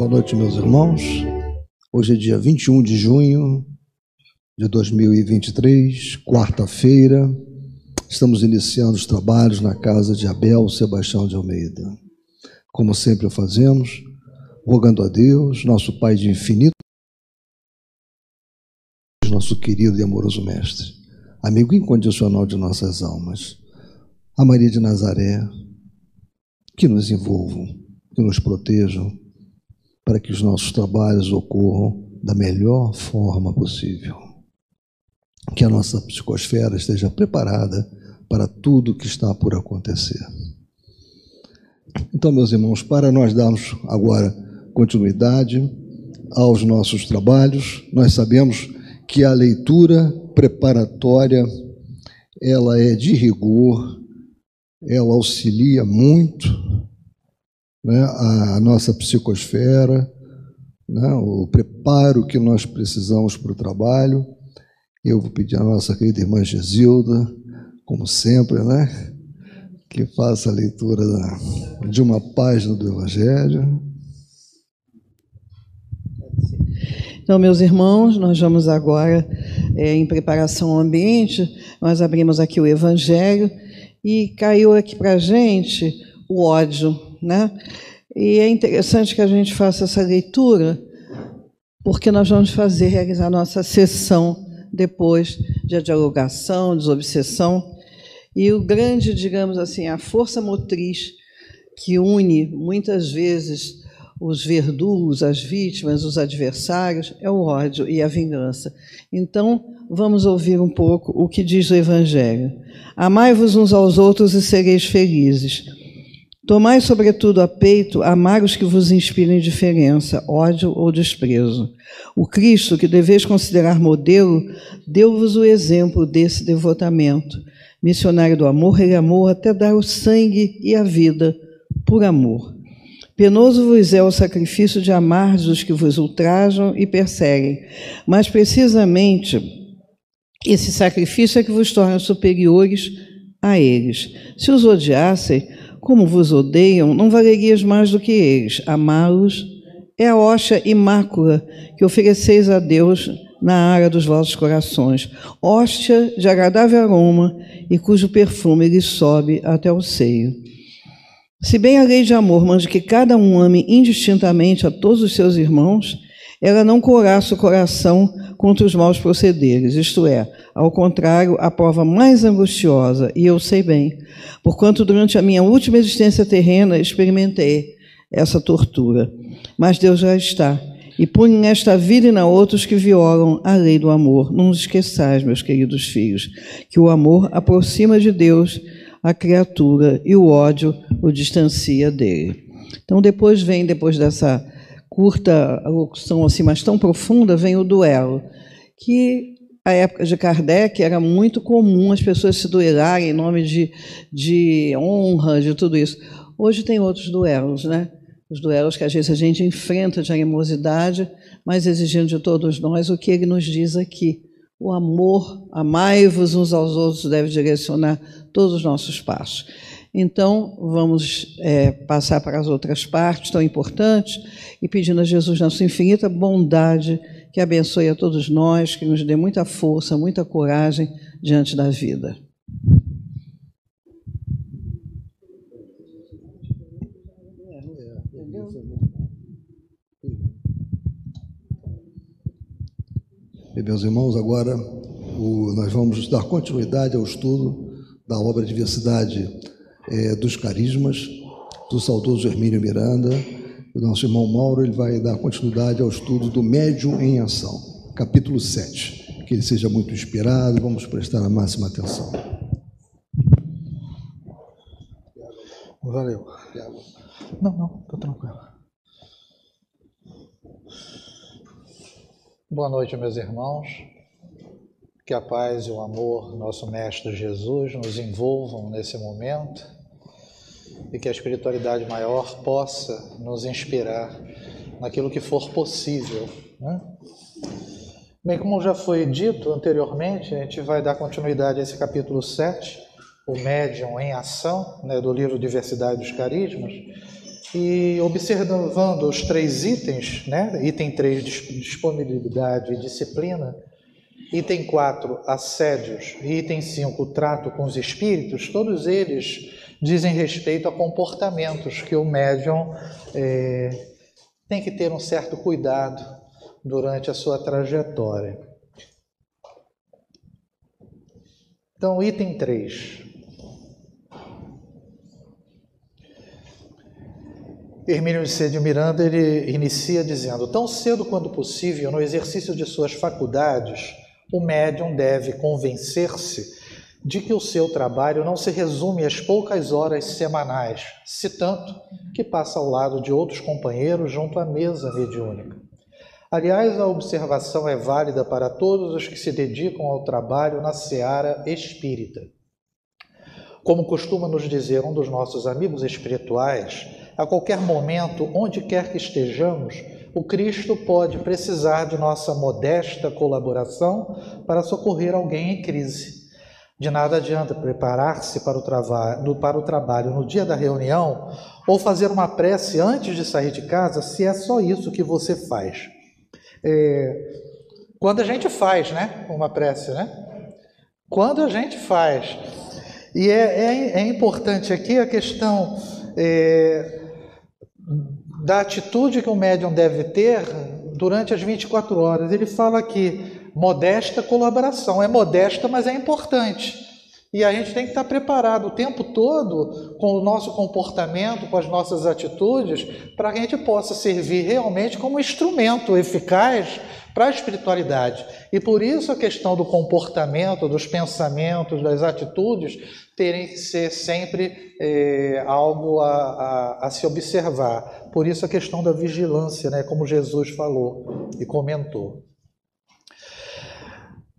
Boa noite, meus irmãos. Hoje é dia 21 de junho de 2023, quarta-feira. Estamos iniciando os trabalhos na casa de Abel Sebastião de Almeida. Como sempre fazemos, rogando a Deus, nosso Pai de infinito, nosso querido e amoroso Mestre, amigo incondicional de nossas almas, a Maria de Nazaré, que nos envolvam, que nos protejam, para que os nossos trabalhos ocorram da melhor forma possível. Que a nossa psicosfera esteja preparada para tudo que está por acontecer. Então, meus irmãos, para nós darmos agora continuidade aos nossos trabalhos, nós sabemos que a leitura preparatória ela é de rigor, ela auxilia muito né, a nossa psicosfera, né, o preparo que nós precisamos para o trabalho. Eu vou pedir à nossa querida irmã Gesilda, como sempre, né, que faça a leitura de uma página do Evangelho. Então, meus irmãos, nós vamos agora, é, em preparação ao ambiente, nós abrimos aqui o Evangelho e caiu aqui para a gente o ódio né? E é interessante que a gente faça essa leitura, porque nós vamos fazer, realizar nossa sessão depois de dialogação, desobsessão. E o grande, digamos assim, a força motriz que une muitas vezes os verdugos, as vítimas, os adversários, é o ódio e a vingança. Então, vamos ouvir um pouco o que diz o Evangelho. Amai-vos uns aos outros e sereis felizes. Tomai, sobretudo, a peito amargos que vos inspirem indiferença, ódio ou desprezo. O Cristo, que deveis considerar modelo, deu-vos o exemplo desse devotamento. Missionário do amor, ele amou até dar o sangue e a vida por amor. Penoso vos é o sacrifício de amar os que vos ultrajam e perseguem, mas precisamente esse sacrifício é que vos torna superiores a eles. Se os odiassem, como vos odeiam, não valerias mais do que eles. Amá-los é a hoxa e mácula que ofereceis a Deus na área dos vossos corações, hóstia de agradável aroma e cujo perfume lhe sobe até o seio. Se bem a lei de amor manda que cada um ame indistintamente a todos os seus irmãos, ela não coraça o coração contra os maus procederes, isto é, ao contrário, a prova mais angustiosa, e eu sei bem, porquanto durante a minha última existência terrena experimentei essa tortura. Mas Deus já está, e pune nesta vida e na outra os que violam a lei do amor. Não nos esqueçais, meus queridos filhos, que o amor aproxima de Deus a criatura e o ódio o distancia dele. Então, depois vem, depois dessa curta locução assim, mas tão profunda, vem o duelo, que a época de Kardec era muito comum as pessoas se duelarem em nome de, de honra, de tudo isso. Hoje tem outros duelos, né? Os duelos que às vezes a gente enfrenta de animosidade, mas exigindo de todos nós o que ele nos diz aqui. O amor, amai-vos uns aos outros, deve direcionar todos os nossos passos. Então, vamos é, passar para as outras partes tão importantes e pedindo a Jesus, na sua infinita bondade, que abençoe a todos nós, que nos dê muita força, muita coragem diante da vida. E, meus irmãos, agora o, nós vamos dar continuidade ao estudo da obra Diversidade é, dos Carismas, do saudoso Hermínio Miranda. O nosso irmão Mauro ele vai dar continuidade ao estudo do Médium em Ação, capítulo 7. Que ele seja muito inspirado, vamos prestar a máxima atenção. Valeu. Não, não, estou tranquilo. Boa noite, meus irmãos. Que a paz e o amor, nosso Mestre Jesus, nos envolvam nesse momento e que a espiritualidade maior possa nos inspirar naquilo que for possível. Né? Bem, como já foi dito anteriormente, a gente vai dar continuidade a esse capítulo 7, o médium em ação, né, do livro Diversidade dos Carismas, E observando os três itens, né? item 3, disponibilidade e disciplina, item 4, assédios, e item 5, trato com os espíritos, todos eles dizem respeito a comportamentos que o médium é, tem que ter um certo cuidado durante a sua trajetória. Então, item 3. Hermínio de Miranda ele inicia dizendo: tão cedo quanto possível, no exercício de suas faculdades, o médium deve convencer-se de que o seu trabalho não se resume às poucas horas semanais, se tanto que passa ao lado de outros companheiros junto à mesa mediúnica. Aliás, a observação é válida para todos os que se dedicam ao trabalho na seara espírita. Como costuma nos dizer um dos nossos amigos espirituais, a qualquer momento, onde quer que estejamos, o Cristo pode precisar de nossa modesta colaboração para socorrer alguém em crise. De nada adianta preparar-se para, o para o trabalho no dia da reunião ou fazer uma prece antes de sair de casa, se é só isso que você faz. É, quando a gente faz, né? Uma prece, né? Quando a gente faz. E é, é, é importante aqui a questão é, da atitude que o médium deve ter durante as 24 horas. Ele fala aqui, modesta colaboração. É modesta, mas é importante. E a gente tem que estar preparado o tempo todo com o nosso comportamento, com as nossas atitudes, para que a gente possa servir realmente como instrumento eficaz para a espiritualidade. E por isso a questão do comportamento, dos pensamentos, das atitudes, terem que ser sempre é, algo a, a, a se observar. Por isso a questão da vigilância, né, como Jesus falou e comentou.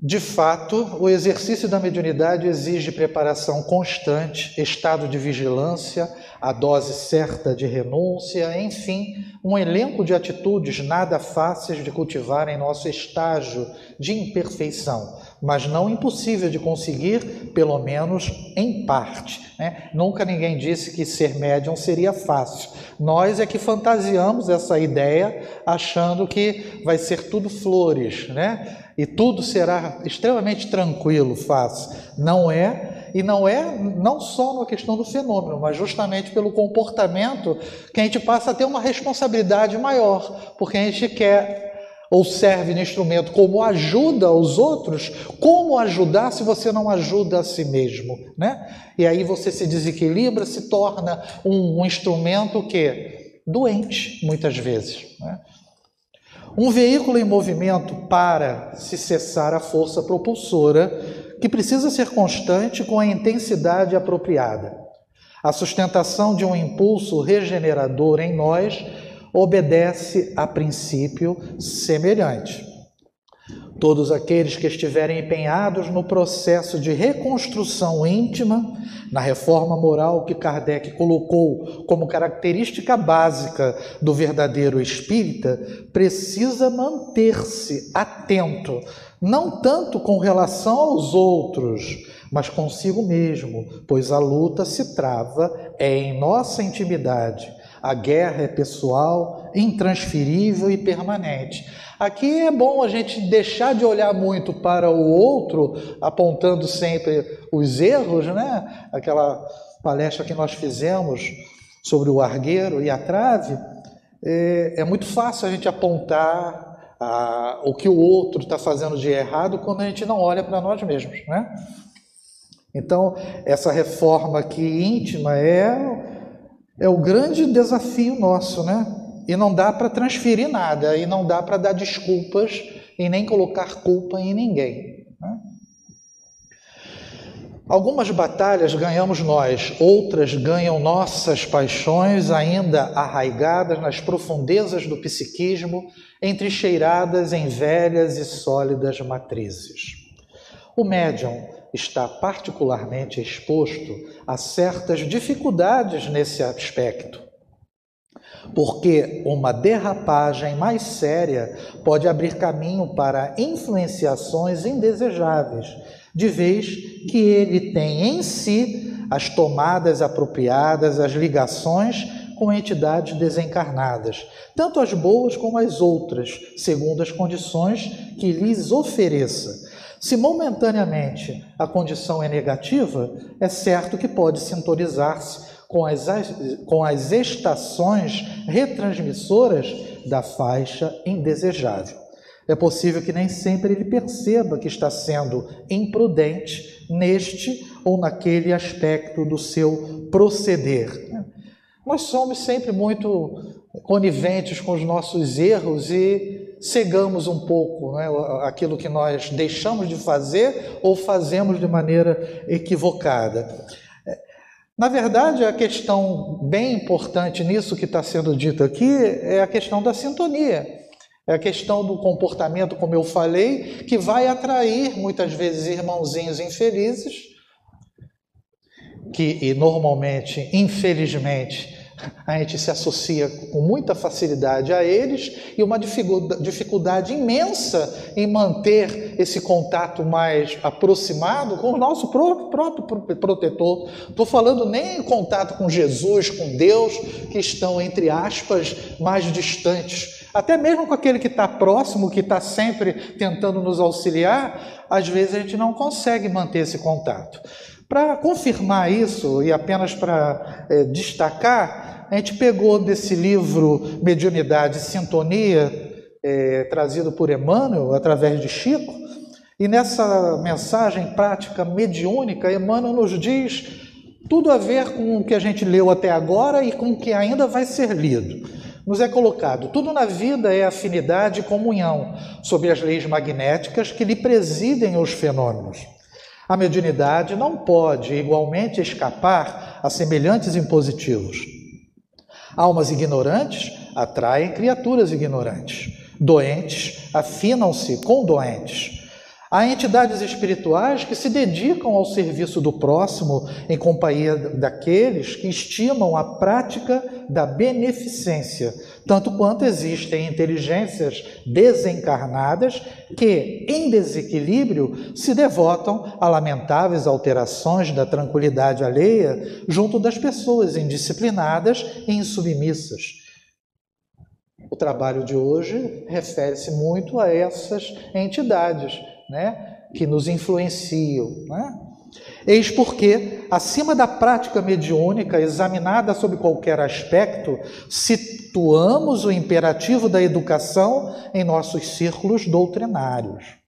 De fato, o exercício da mediunidade exige preparação constante, estado de vigilância, a dose certa de renúncia, enfim, um elenco de atitudes nada fáceis de cultivar em nosso estágio de imperfeição, mas não impossível de conseguir, pelo menos em parte. Né? Nunca ninguém disse que ser médium seria fácil. Nós é que fantasiamos essa ideia achando que vai ser tudo flores, né? E tudo será extremamente tranquilo, fácil. Não é, e não é não só na questão do fenômeno, mas justamente pelo comportamento que a gente passa a ter uma responsabilidade maior, porque a gente quer ou serve de instrumento como ajuda aos outros, como ajudar se você não ajuda a si mesmo, né? E aí você se desequilibra, se torna um, um instrumento que doente, muitas vezes. Né? Um veículo em movimento para se cessar a força propulsora, que precisa ser constante com a intensidade apropriada. A sustentação de um impulso regenerador em nós obedece a princípio semelhante. Todos aqueles que estiverem empenhados no processo de reconstrução íntima, na reforma moral que Kardec colocou como característica básica do verdadeiro espírita, precisa manter-se atento, não tanto com relação aos outros, mas consigo mesmo, pois a luta se trava é em nossa intimidade. A guerra é pessoal, intransferível e permanente. Aqui é bom a gente deixar de olhar muito para o outro, apontando sempre os erros, né? Aquela palestra que nós fizemos sobre o argueiro e a trave, é, é muito fácil a gente apontar a, o que o outro está fazendo de errado quando a gente não olha para nós mesmos, né? Então, essa reforma aqui íntima é, é o grande desafio nosso, né? E não dá para transferir nada, e não dá para dar desculpas e nem colocar culpa em ninguém. Né? Algumas batalhas ganhamos nós, outras ganham nossas paixões ainda arraigadas nas profundezas do psiquismo, entrincheiradas em velhas e sólidas matrizes. O médium está particularmente exposto a certas dificuldades nesse aspecto porque uma derrapagem mais séria pode abrir caminho para influenciações indesejáveis, de vez que ele tem em si as tomadas apropriadas, as ligações com entidades desencarnadas, tanto as boas como as outras, segundo as condições que lhes ofereça. Se momentaneamente a condição é negativa, é certo que pode sintonizar-se com as, com as estações retransmissoras da faixa indesejável. É possível que nem sempre ele perceba que está sendo imprudente neste ou naquele aspecto do seu proceder. Nós somos sempre muito coniventes com os nossos erros e cegamos um pouco né, aquilo que nós deixamos de fazer ou fazemos de maneira equivocada. Na verdade, a questão bem importante nisso que está sendo dito aqui é a questão da sintonia. É a questão do comportamento, como eu falei, que vai atrair muitas vezes irmãozinhos infelizes, que e normalmente, infelizmente, a gente se associa com muita facilidade a eles e uma dificuldade imensa em manter esse contato mais aproximado com o nosso próprio protetor. Estou falando nem em contato com Jesus, com Deus, que estão, entre aspas, mais distantes. Até mesmo com aquele que está próximo, que está sempre tentando nos auxiliar, às vezes a gente não consegue manter esse contato. Para confirmar isso, e apenas para é, destacar, a gente pegou desse livro Mediunidade e Sintonia, é, trazido por Emmanuel, através de Chico, e nessa mensagem prática mediúnica, Emmanuel nos diz tudo a ver com o que a gente leu até agora e com o que ainda vai ser lido. Nos é colocado: tudo na vida é afinidade e comunhão, sob as leis magnéticas que lhe presidem os fenômenos. A mediunidade não pode igualmente escapar a semelhantes impositivos. Almas ignorantes atraem criaturas ignorantes. Doentes afinam-se com doentes. Há entidades espirituais que se dedicam ao serviço do próximo em companhia daqueles que estimam a prática da beneficência, tanto quanto existem inteligências desencarnadas que, em desequilíbrio, se devotam a lamentáveis alterações da tranquilidade alheia junto das pessoas indisciplinadas e insubmissas. O trabalho de hoje refere-se muito a essas entidades né, que nos influenciam. Né? Eis porque, acima da prática mediúnica, examinada sob qualquer aspecto, situamos o imperativo da educação em nossos círculos doutrinários.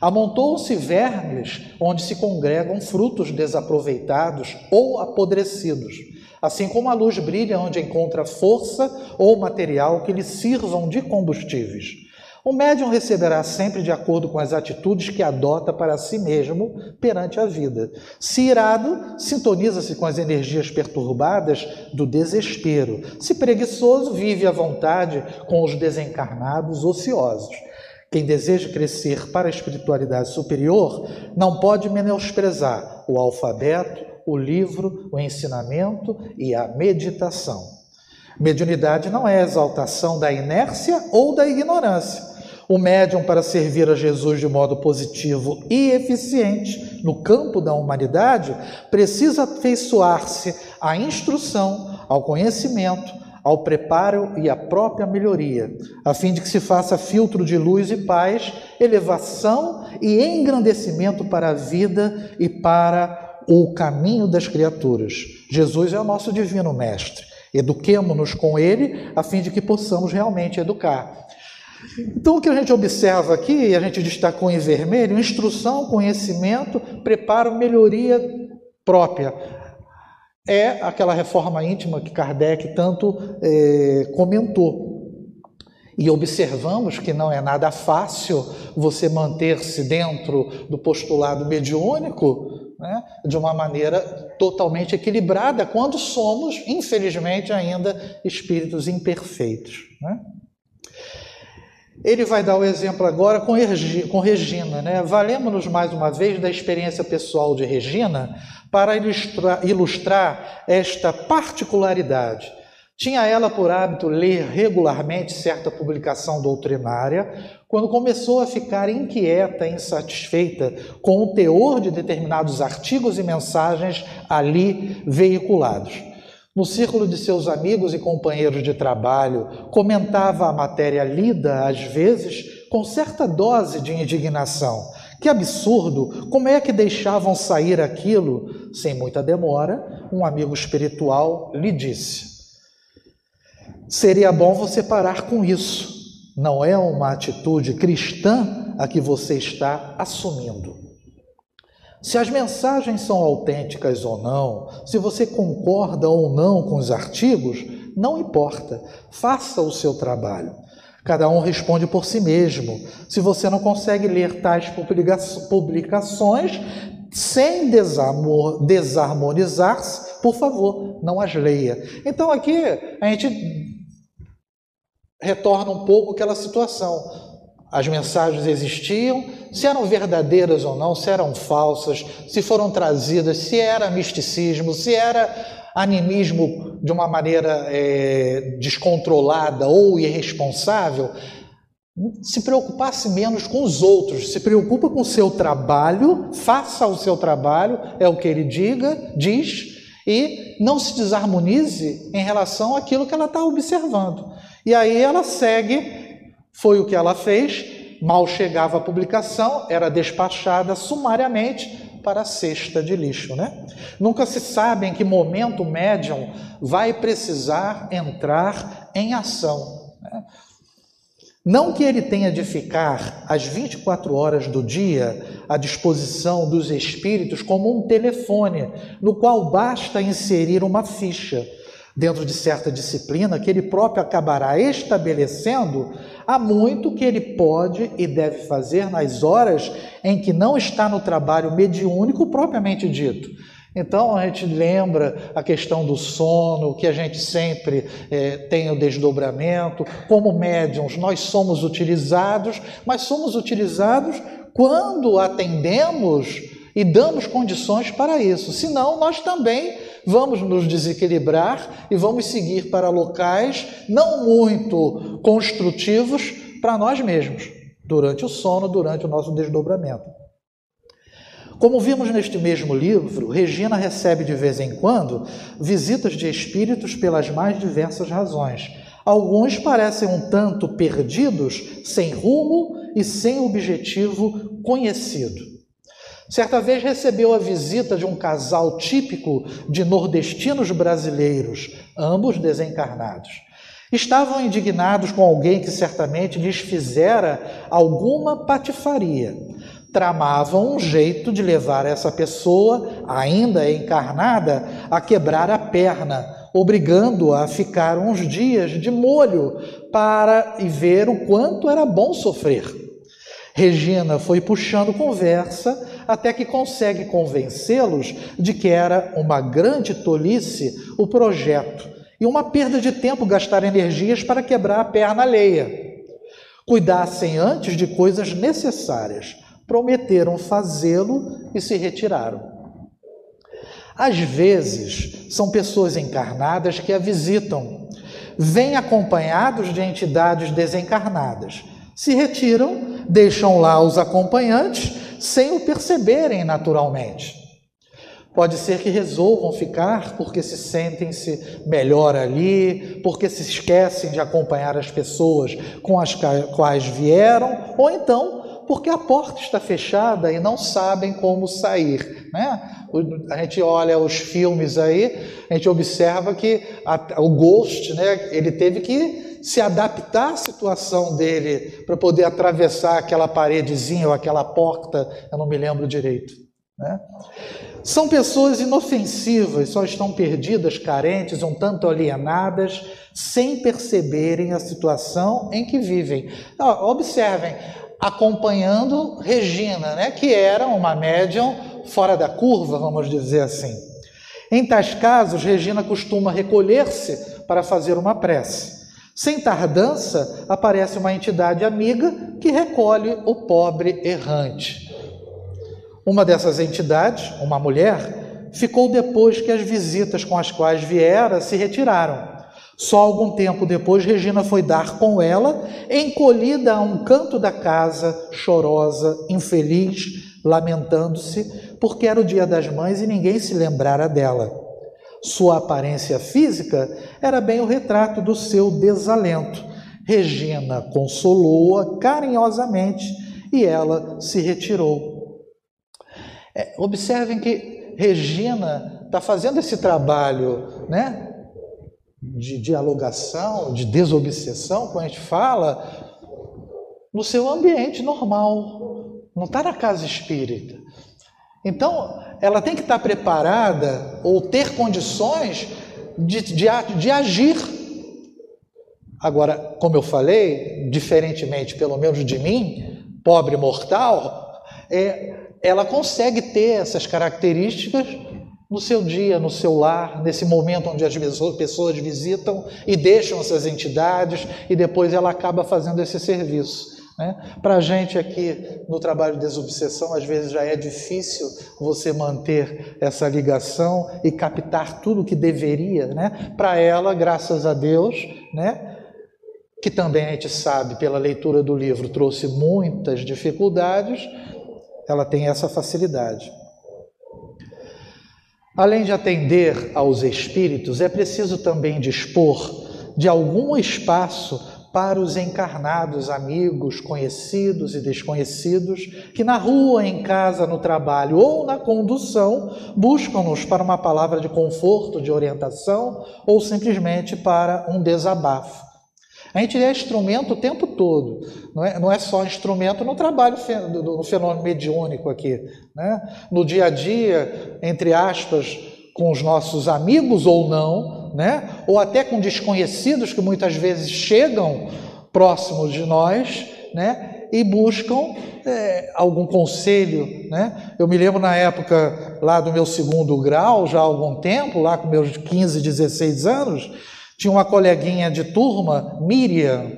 Amontou-se vermes onde se congregam frutos desaproveitados ou apodrecidos, assim como a luz brilha onde encontra força ou material que lhe sirvam de combustíveis. O médium receberá sempre de acordo com as atitudes que adota para si mesmo perante a vida. Se irado, sintoniza-se com as energias perturbadas do desespero. Se preguiçoso, vive à vontade com os desencarnados ociosos. Quem deseja crescer para a espiritualidade superior não pode menosprezar o alfabeto, o livro, o ensinamento e a meditação. Mediunidade não é exaltação da inércia ou da ignorância o médium, para servir a Jesus de modo positivo e eficiente no campo da humanidade, precisa afeiçoar-se à instrução, ao conhecimento, ao preparo e à própria melhoria, a fim de que se faça filtro de luz e paz, elevação e engrandecimento para a vida e para o caminho das criaturas. Jesus é o nosso divino mestre. Eduquemo-nos com ele, a fim de que possamos realmente educar. Então, o que a gente observa aqui, a gente destacou em vermelho, instrução, conhecimento, preparo, melhoria própria. É aquela reforma íntima que Kardec tanto é, comentou. E observamos que não é nada fácil você manter-se dentro do postulado mediúnico né, de uma maneira totalmente equilibrada, quando somos, infelizmente, ainda espíritos imperfeitos. Né? Ele vai dar o exemplo agora com, com Regina. Né? Valemos-nos mais uma vez da experiência pessoal de Regina para ilustrar, ilustrar esta particularidade. Tinha ela por hábito ler regularmente certa publicação doutrinária, quando começou a ficar inquieta insatisfeita com o teor de determinados artigos e mensagens ali veiculados. No círculo de seus amigos e companheiros de trabalho, comentava a matéria lida, às vezes, com certa dose de indignação. Que absurdo! Como é que deixavam sair aquilo? Sem muita demora, um amigo espiritual lhe disse: Seria bom você parar com isso. Não é uma atitude cristã a que você está assumindo. Se as mensagens são autênticas ou não, se você concorda ou não com os artigos, não importa, faça o seu trabalho. Cada um responde por si mesmo. Se você não consegue ler tais publicações sem desarmonizar-se, por favor, não as leia. Então aqui a gente retorna um pouco aquela situação. As mensagens existiam, se eram verdadeiras ou não, se eram falsas, se foram trazidas, se era misticismo, se era animismo de uma maneira é, descontrolada ou irresponsável, se preocupasse menos com os outros, se preocupa com o seu trabalho, faça o seu trabalho, é o que ele diga, diz, e não se desarmonize em relação àquilo que ela está observando. E aí ela segue, foi o que ela fez, mal chegava a publicação, era despachada sumariamente para a cesta de lixo, né? Nunca se sabe em que momento o médium vai precisar entrar em ação. Né? Não que ele tenha de ficar as 24 horas do dia à disposição dos espíritos como um telefone, no qual basta inserir uma ficha dentro de certa disciplina que ele próprio acabará estabelecendo, há muito que ele pode e deve fazer nas horas em que não está no trabalho mediúnico propriamente dito. Então a gente lembra a questão do sono, que a gente sempre é, tem o desdobramento. Como médiums, nós somos utilizados, mas somos utilizados quando atendemos e damos condições para isso. Senão, nós também vamos nos desequilibrar e vamos seguir para locais não muito construtivos para nós mesmos, durante o sono, durante o nosso desdobramento. Como vimos neste mesmo livro, Regina recebe de vez em quando visitas de espíritos pelas mais diversas razões. Alguns parecem um tanto perdidos, sem rumo e sem objetivo conhecido. Certa vez recebeu a visita de um casal típico de nordestinos brasileiros, ambos desencarnados. Estavam indignados com alguém que certamente lhes fizera alguma patifaria. Tramavam um jeito de levar essa pessoa, ainda encarnada, a quebrar a perna, obrigando-a a ficar uns dias de molho para e ver o quanto era bom sofrer. Regina foi puxando conversa até que consegue convencê-los de que era uma grande tolice o projeto e uma perda de tempo gastar energias para quebrar a perna alheia. Cuidassem antes de coisas necessárias, prometeram fazê-lo e se retiraram. Às vezes, são pessoas encarnadas que a visitam, vêm acompanhados de entidades desencarnadas, se retiram, deixam lá os acompanhantes sem o perceberem naturalmente. Pode ser que resolvam ficar porque se sentem-se melhor ali, porque se esquecem de acompanhar as pessoas com as quais vieram, ou então porque a porta está fechada e não sabem como sair. Né? A gente olha os filmes aí, a gente observa que a, o Ghost, né, ele teve que se adaptar à situação dele para poder atravessar aquela paredezinha ou aquela porta, eu não me lembro direito. Né? São pessoas inofensivas, só estão perdidas, carentes, um tanto alienadas, sem perceberem a situação em que vivem. Observem, acompanhando Regina, né, que era uma médium fora da curva, vamos dizer assim. Em tais casos, Regina costuma recolher-se para fazer uma prece. Sem tardança, aparece uma entidade amiga que recolhe o pobre errante. Uma dessas entidades, uma mulher, ficou depois que as visitas com as quais viera se retiraram. Só algum tempo depois, Regina foi dar com ela, encolhida a um canto da casa, chorosa, infeliz, lamentando-se, porque era o dia das mães e ninguém se lembrara dela. Sua aparência física era bem o retrato do seu desalento. Regina consolou-a carinhosamente e ela se retirou. É, observem que Regina está fazendo esse trabalho, né? De dialogação, de desobsessão, como a gente fala, no seu ambiente normal, não está na casa espírita. Então, ela tem que estar preparada ou ter condições de, de, de agir. Agora, como eu falei, diferentemente, pelo menos de mim, pobre mortal, é, ela consegue ter essas características no seu dia, no seu lar, nesse momento onde as pessoas visitam e deixam essas entidades e depois ela acaba fazendo esse serviço. Né? Para a gente aqui no trabalho de desobsessão, às vezes já é difícil você manter essa ligação e captar tudo que deveria. Né? Para ela, graças a Deus, né? que também a gente sabe pela leitura do livro trouxe muitas dificuldades, ela tem essa facilidade. Além de atender aos espíritos, é preciso também dispor de algum espaço para os encarnados, amigos, conhecidos e desconhecidos, que na rua, em casa, no trabalho ou na condução buscam-nos para uma palavra de conforto, de orientação ou simplesmente para um desabafo. A gente é instrumento o tempo todo, não é, não é só instrumento no trabalho no fenômeno mediúnico aqui. Né? No dia a dia, entre aspas, com os nossos amigos ou não, né? ou até com desconhecidos que muitas vezes chegam próximos de nós né? e buscam é, algum conselho. Né? Eu me lembro na época lá do meu segundo grau, já há algum tempo, lá com meus 15, 16 anos, tinha uma coleguinha de turma, Miriam,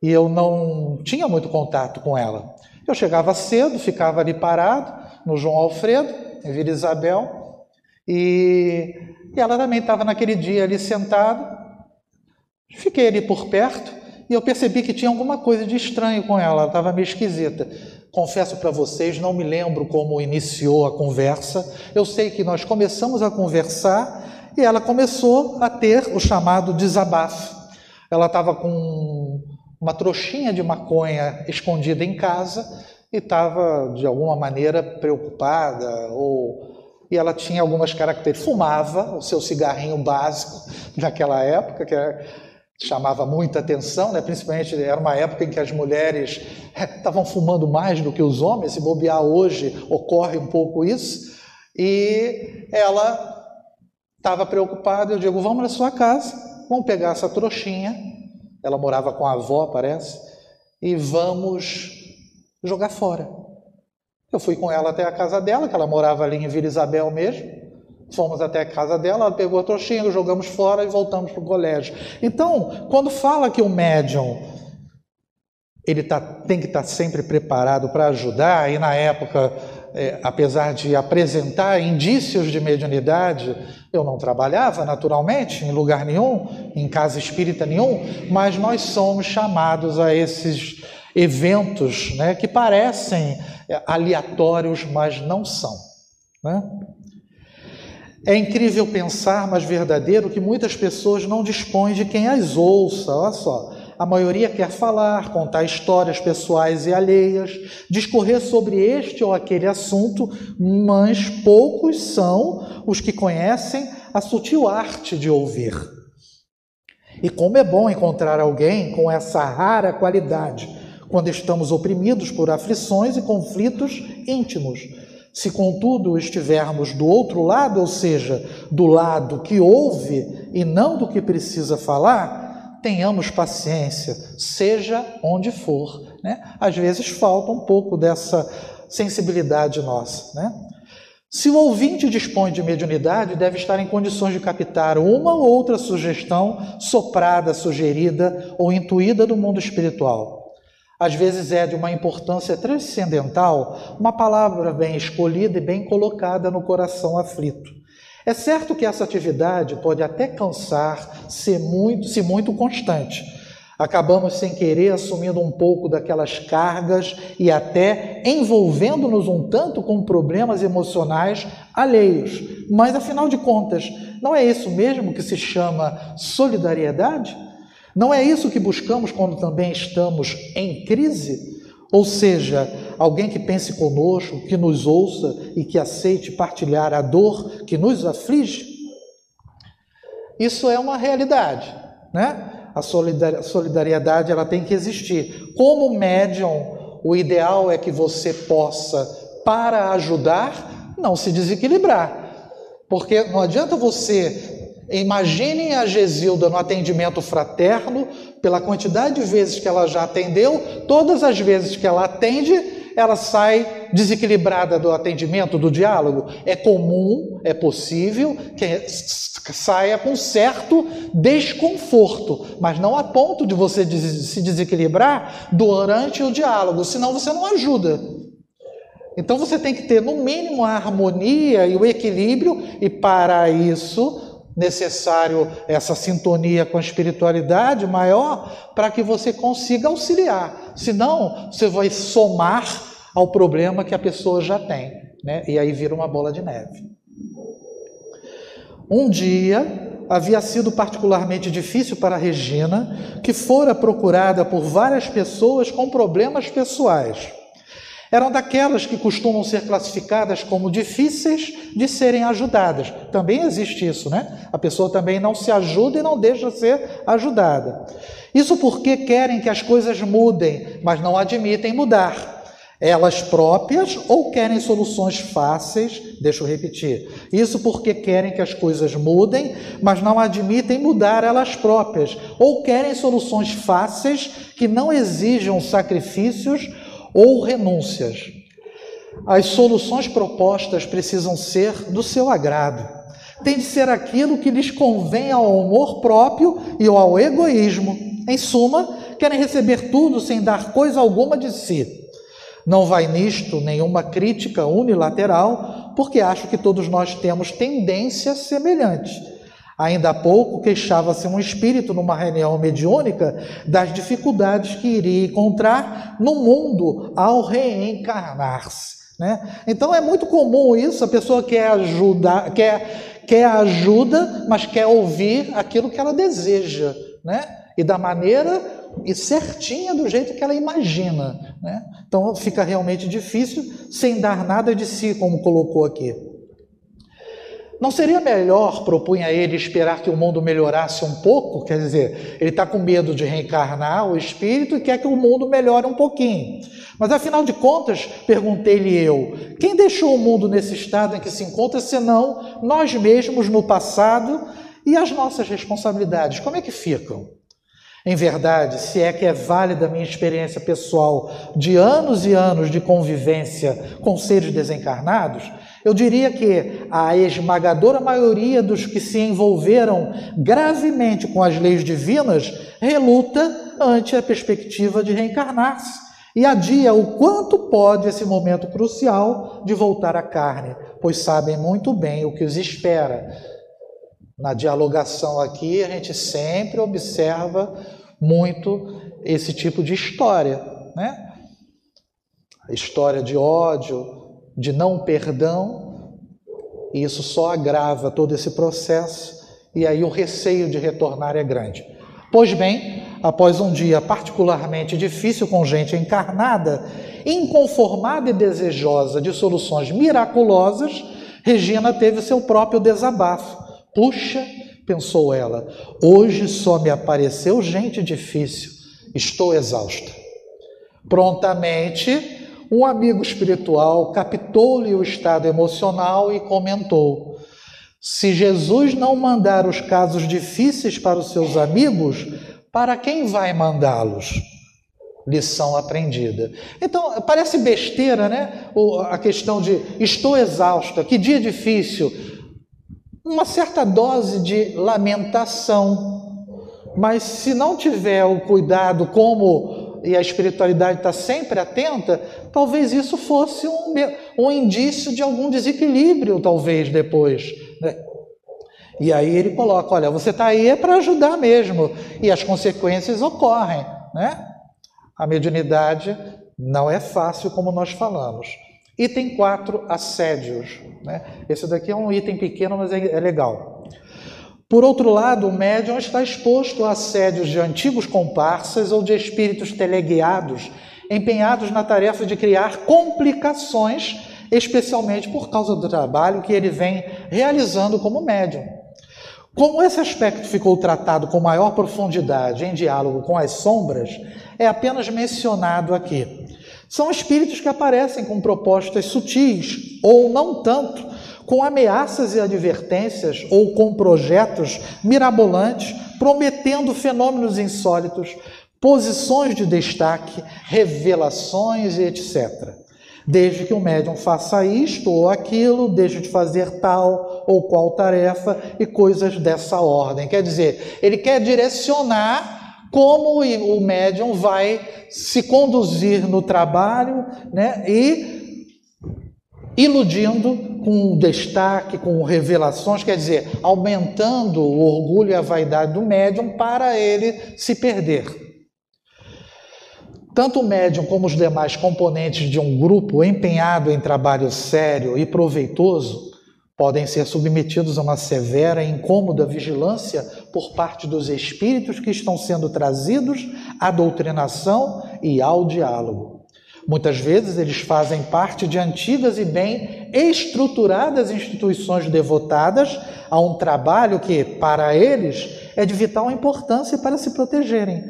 e eu não tinha muito contato com ela. Eu chegava cedo, ficava ali parado no João Alfredo, em Vila Isabel, e, e ela também estava naquele dia ali sentada. Fiquei ali por perto e eu percebi que tinha alguma coisa de estranho com ela, ela estava meio esquisita. Confesso para vocês, não me lembro como iniciou a conversa. Eu sei que nós começamos a conversar e ela começou a ter o chamado desabafo. Ela estava com uma trouxinha de maconha escondida em casa e estava, de alguma maneira, preocupada ou e ela tinha algumas características. Fumava o seu cigarrinho básico daquela época, que era, chamava muita atenção, né? principalmente era uma época em que as mulheres estavam fumando mais do que os homens, se bobear hoje ocorre um pouco isso, e ela estava preocupada, eu digo, vamos na sua casa, vamos pegar essa trouxinha, ela morava com a avó, parece, e vamos jogar fora. Eu fui com ela até a casa dela, que ela morava ali em Vila Isabel mesmo. Fomos até a casa dela, ela pegou a trouxinha, jogamos fora e voltamos para o colégio. Então, quando fala que o médium ele tá, tem que estar tá sempre preparado para ajudar, e na época, é, apesar de apresentar indícios de mediunidade, eu não trabalhava naturalmente em lugar nenhum, em casa espírita nenhum, mas nós somos chamados a esses eventos né, que parecem aleatórios, mas não são. Né? É incrível pensar, mas verdadeiro, que muitas pessoas não dispõem de quem as ouça. Olha só, a maioria quer falar, contar histórias pessoais e alheias, discorrer sobre este ou aquele assunto, mas poucos são os que conhecem a sutil arte de ouvir. E como é bom encontrar alguém com essa rara qualidade quando estamos oprimidos por aflições e conflitos íntimos. Se, contudo, estivermos do outro lado, ou seja, do lado que ouve e não do que precisa falar, tenhamos paciência, seja onde for. Né? Às vezes falta um pouco dessa sensibilidade nossa. Né? Se o ouvinte dispõe de mediunidade, deve estar em condições de captar uma ou outra sugestão soprada, sugerida ou intuída do mundo espiritual às vezes é de uma importância transcendental, uma palavra bem escolhida e bem colocada no coração aflito. É certo que essa atividade pode até cansar, ser muito, se muito constante. Acabamos sem querer assumindo um pouco daquelas cargas e até envolvendo-nos um tanto com problemas emocionais alheios. Mas afinal de contas, Não é isso mesmo que se chama solidariedade? Não é isso que buscamos quando também estamos em crise? Ou seja, alguém que pense conosco, que nos ouça e que aceite partilhar a dor que nos aflige? Isso é uma realidade, né? A solidariedade ela tem que existir. Como médium, o ideal é que você possa, para ajudar, não se desequilibrar. Porque não adianta você Imaginem a Gesilda no atendimento fraterno, pela quantidade de vezes que ela já atendeu, todas as vezes que ela atende, ela sai desequilibrada do atendimento, do diálogo. É comum, é possível que saia com certo desconforto, mas não a ponto de você se desequilibrar durante o diálogo, senão você não ajuda. Então você tem que ter, no mínimo, a harmonia e o equilíbrio, e para isso necessário essa sintonia com a espiritualidade maior para que você consiga auxiliar. Senão, você vai somar ao problema que a pessoa já tem, né? E aí vira uma bola de neve. Um dia havia sido particularmente difícil para Regina, que fora procurada por várias pessoas com problemas pessoais eram daquelas que costumam ser classificadas como difíceis de serem ajudadas. Também existe isso, né? A pessoa também não se ajuda e não deixa ser ajudada. Isso porque querem que as coisas mudem, mas não admitem mudar. Elas próprias ou querem soluções fáceis, deixa eu repetir. Isso porque querem que as coisas mudem, mas não admitem mudar elas próprias, ou querem soluções fáceis que não exijam sacrifícios ou renúncias. As soluções propostas precisam ser do seu agrado. Tem de ser aquilo que lhes convém ao amor próprio e ao egoísmo. Em suma, querem receber tudo sem dar coisa alguma de si. Não vai nisto nenhuma crítica unilateral, porque acho que todos nós temos tendência semelhante. Ainda há pouco queixava-se um espírito numa reunião mediúnica das dificuldades que iria encontrar no mundo ao reencarnar-se. Né? Então é muito comum isso, a pessoa quer ajudar, quer, quer ajuda, mas quer ouvir aquilo que ela deseja, né? E da maneira e certinha do jeito que ela imagina. Né? Então fica realmente difícil sem dar nada de si, como colocou aqui. Não seria melhor, propunha ele, esperar que o mundo melhorasse um pouco? Quer dizer, ele está com medo de reencarnar o espírito e quer que o mundo melhore um pouquinho. Mas afinal de contas, perguntei-lhe eu, quem deixou o mundo nesse estado em que se encontra senão nós mesmos no passado e as nossas responsabilidades? Como é que ficam? Em verdade, se é que é válida a minha experiência pessoal de anos e anos de convivência com seres desencarnados, eu diria que a esmagadora maioria dos que se envolveram gravemente com as leis divinas reluta ante a perspectiva de reencarnar-se e adia o quanto pode esse momento crucial de voltar à carne, pois sabem muito bem o que os espera. Na dialogação aqui, a gente sempre observa muito esse tipo de história, né? História de ódio, de não perdão, e isso só agrava todo esse processo, e aí o receio de retornar é grande. Pois bem, após um dia particularmente difícil com gente encarnada, inconformada e desejosa de soluções miraculosas, Regina teve seu próprio desabafo. Puxa, pensou ela, hoje só me apareceu gente difícil, estou exausta. Prontamente, um amigo espiritual captou-lhe o estado emocional e comentou: Se Jesus não mandar os casos difíceis para os seus amigos, para quem vai mandá-los? Lição aprendida. Então, parece besteira, né? A questão de estou exausta, que dia difícil. Uma certa dose de lamentação. Mas se não tiver o cuidado como e a espiritualidade está sempre atenta, talvez isso fosse um, um indício de algum desequilíbrio, talvez depois. Né? E aí ele coloca: olha, você está aí é para ajudar mesmo, e as consequências ocorrem. Né? A mediunidade não é fácil, como nós falamos. Item 4, assédios. Né? Esse daqui é um item pequeno, mas é, é legal. Por outro lado, o médium está exposto a assédios de antigos comparsas ou de espíritos teleguiados, empenhados na tarefa de criar complicações, especialmente por causa do trabalho que ele vem realizando como médium. Como esse aspecto ficou tratado com maior profundidade em diálogo com as sombras, é apenas mencionado aqui. São espíritos que aparecem com propostas sutis ou não tanto, com ameaças e advertências ou com projetos mirabolantes, prometendo fenômenos insólitos, posições de destaque, revelações e etc. Desde que o médium faça isto ou aquilo, deixe de fazer tal ou qual tarefa e coisas dessa ordem. Quer dizer, ele quer direcionar como o médium vai se conduzir no trabalho né, e iludindo com destaque, com revelações, quer dizer, aumentando o orgulho e a vaidade do médium para ele se perder. Tanto o médium como os demais componentes de um grupo empenhado em trabalho sério e proveitoso podem ser submetidos a uma severa e incômoda vigilância por parte dos espíritos que estão sendo trazidos à doutrinação e ao diálogo. Muitas vezes eles fazem parte de antigas e bem estruturadas instituições devotadas a um trabalho que, para eles, é de vital importância para se protegerem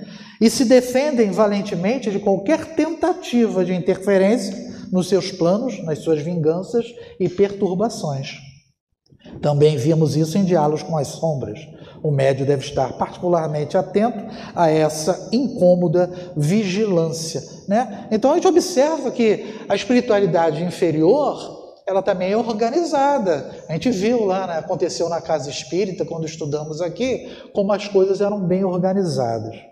e se defendem valentemente de qualquer tentativa de interferência nos seus planos, nas suas vinganças e perturbações. Também vimos isso em diálogos com as sombras. O médio deve estar particularmente atento a essa incômoda vigilância. Né? Então a gente observa que a espiritualidade inferior ela também é organizada. A gente viu lá, né, aconteceu na casa espírita, quando estudamos aqui, como as coisas eram bem organizadas.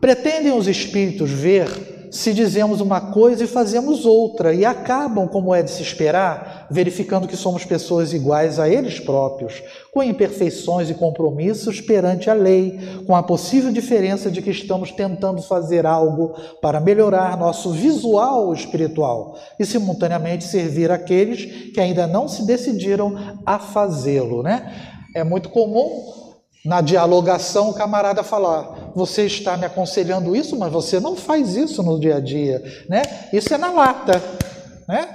Pretendem os espíritos ver se dizemos uma coisa e fazemos outra, e acabam, como é de se esperar, verificando que somos pessoas iguais a eles próprios, com imperfeições e compromissos perante a lei, com a possível diferença de que estamos tentando fazer algo para melhorar nosso visual espiritual e, simultaneamente, servir aqueles que ainda não se decidiram a fazê-lo. Né? É muito comum na dialogação, o camarada falar: Você está me aconselhando isso, mas você não faz isso no dia a dia. Né? Isso é na lata. Né?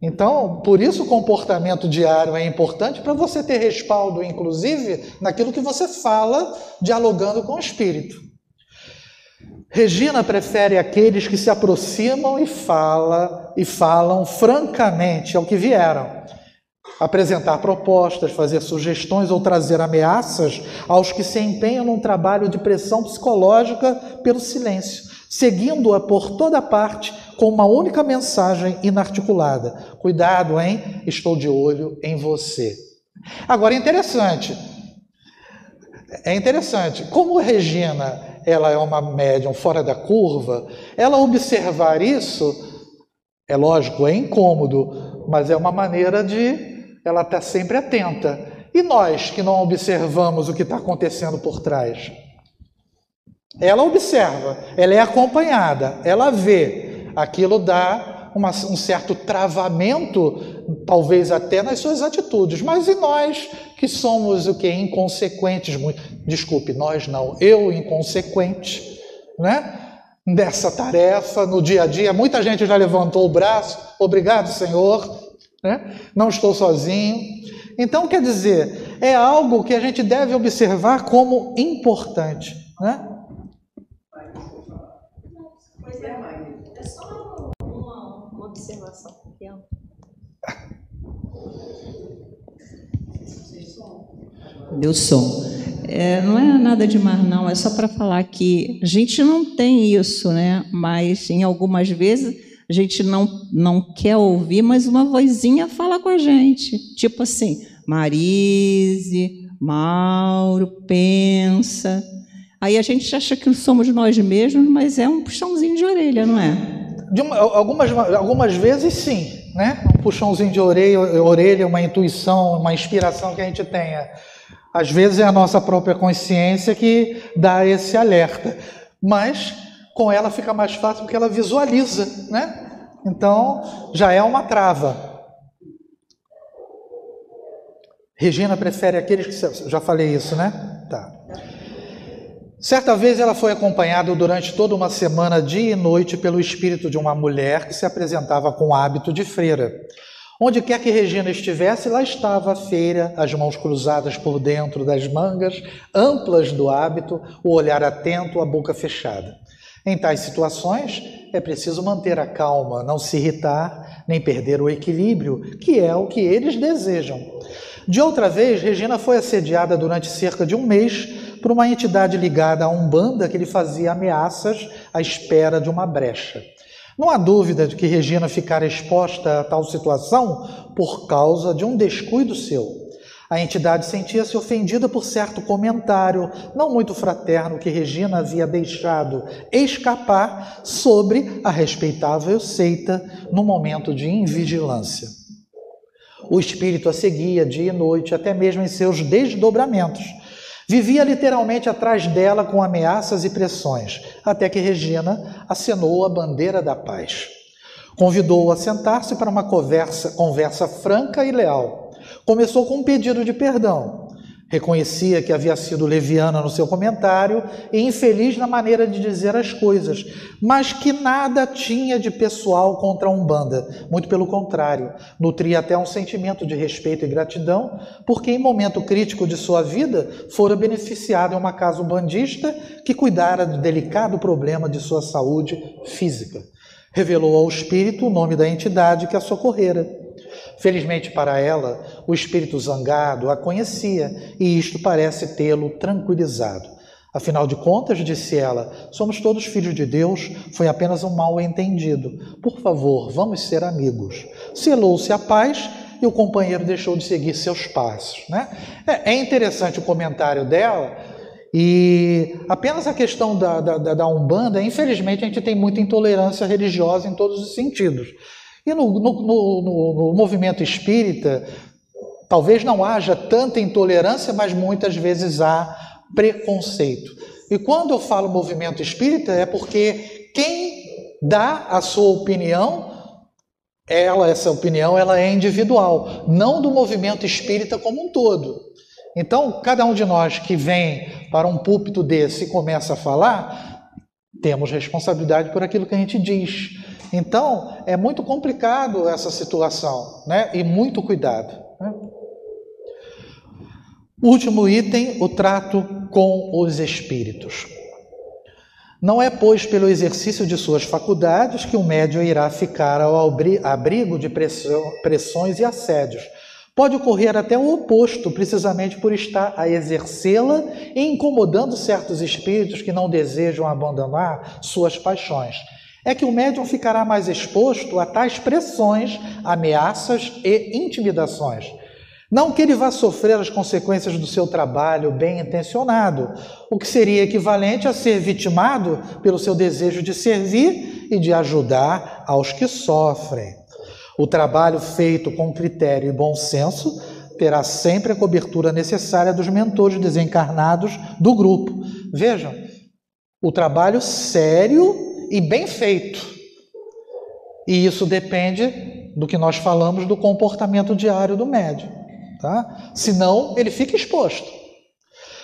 Então, por isso o comportamento diário é importante para você ter respaldo, inclusive, naquilo que você fala, dialogando com o espírito. Regina prefere aqueles que se aproximam e fala e falam francamente ao que vieram apresentar propostas, fazer sugestões ou trazer ameaças aos que se empenham num trabalho de pressão psicológica pelo silêncio, seguindo-a por toda parte com uma única mensagem inarticulada: Cuidado, hein? Estou de olho em você. Agora é interessante. É interessante, como Regina ela é uma médium fora da curva, ela observar isso, é lógico, é incômodo, mas é uma maneira de ela está sempre atenta. E nós que não observamos o que está acontecendo por trás? Ela observa, ela é acompanhada, ela vê. Aquilo dá uma, um certo travamento, talvez até nas suas atitudes. Mas e nós que somos o que? Inconsequentes. Desculpe, nós não, eu inconsequente, né? Dessa tarefa no dia a dia. Muita gente já levantou o braço, obrigado, Senhor né? não estou sozinho. Então, quer dizer, é algo que a gente deve observar como importante. Né? Pois é, mãe. É só uma, uma observação pequena. Deu som. É, não é nada demais, não. É só para falar que a gente não tem isso, né? Mas em algumas vezes a gente não, não quer ouvir, mas uma vozinha fala com a gente. Tipo assim, Marise, Mauro, pensa. Aí a gente acha que somos nós mesmos, mas é um puxãozinho de orelha, não é? Uma, algumas, algumas vezes sim, né? Um puxãozinho de orelha, orelha, uma intuição, uma inspiração que a gente tenha. Às vezes é a nossa própria consciência que dá esse alerta. Mas com ela fica mais fácil porque ela visualiza, né? Então já é uma trava. Regina prefere aqueles que. Já falei isso, né? Tá. Certa vez ela foi acompanhada durante toda uma semana, dia e noite, pelo espírito de uma mulher que se apresentava com hábito de freira. Onde quer que Regina estivesse, lá estava a feira, as mãos cruzadas por dentro das mangas, amplas do hábito, o olhar atento, a boca fechada. Em tais situações, é preciso manter a calma, não se irritar, nem perder o equilíbrio, que é o que eles desejam. De outra vez, Regina foi assediada durante cerca de um mês por uma entidade ligada a Umbanda que lhe fazia ameaças à espera de uma brecha. Não há dúvida de que Regina ficara exposta a tal situação por causa de um descuido seu. A entidade sentia-se ofendida por certo comentário, não muito fraterno, que Regina havia deixado escapar sobre a respeitável seita no momento de invigilância. O espírito a seguia dia e noite, até mesmo em seus desdobramentos. Vivia literalmente atrás dela com ameaças e pressões, até que Regina acenou a bandeira da paz. Convidou-o a sentar-se para uma conversa, conversa franca e leal. Começou com um pedido de perdão, Reconhecia que havia sido leviana no seu comentário e infeliz na maneira de dizer as coisas, mas que nada tinha de pessoal contra a Umbanda. Muito pelo contrário, nutria até um sentimento de respeito e gratidão, porque em momento crítico de sua vida fora beneficiada em uma casa umbandista que cuidara do delicado problema de sua saúde física. Revelou ao espírito o nome da entidade que a socorrera. Felizmente para ela, o espírito zangado a conhecia e isto parece tê-lo tranquilizado. Afinal de contas, disse ela, somos todos filhos de Deus, foi apenas um mal entendido. Por favor, vamos ser amigos. Selou-se a paz e o companheiro deixou de seguir seus passos. Né? É, é interessante o comentário dela, e apenas a questão da, da, da, Umbanda, infelizmente, a gente tem muita intolerância religiosa em todos os sentidos. E no, no, no, no movimento espírita, talvez não haja tanta intolerância, mas muitas vezes há preconceito. E quando eu falo movimento espírita, é porque quem dá a sua opinião, ela, essa opinião, ela é individual, não do movimento espírita como um todo. Então, cada um de nós que vem para um púlpito desse e começa a falar, temos responsabilidade por aquilo que a gente diz. Então, é muito complicado essa situação, né? E muito cuidado. Né? Último item, o trato com os espíritos. Não é, pois, pelo exercício de suas faculdades que o médium irá ficar ao abrigo de pressões e assédios. Pode ocorrer até o oposto, precisamente por estar a exercê-la e incomodando certos espíritos que não desejam abandonar suas paixões é que o médium ficará mais exposto a tais pressões, ameaças e intimidações. Não que ele vá sofrer as consequências do seu trabalho bem intencionado, o que seria equivalente a ser vitimado pelo seu desejo de servir e de ajudar aos que sofrem. O trabalho feito com critério e bom senso terá sempre a cobertura necessária dos mentores desencarnados do grupo. Vejam, o trabalho sério e bem feito. E isso depende do que nós falamos do comportamento diário do médium. Tá? Senão, ele fica exposto.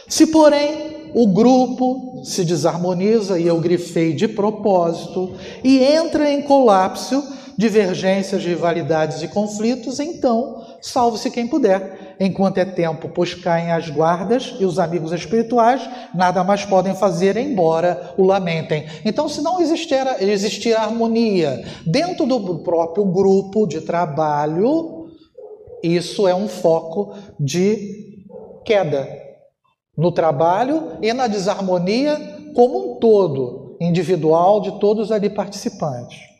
Se, porém, o grupo se desarmoniza, e eu grifei de propósito, e entra em colapso, divergências, rivalidades e conflitos, então salve-se quem puder. Enquanto é tempo, pois caem as guardas e os amigos espirituais nada mais podem fazer, embora o lamentem. Então, se não existir, existir harmonia dentro do próprio grupo de trabalho, isso é um foco de queda no trabalho e na desarmonia como um todo, individual de todos ali participantes.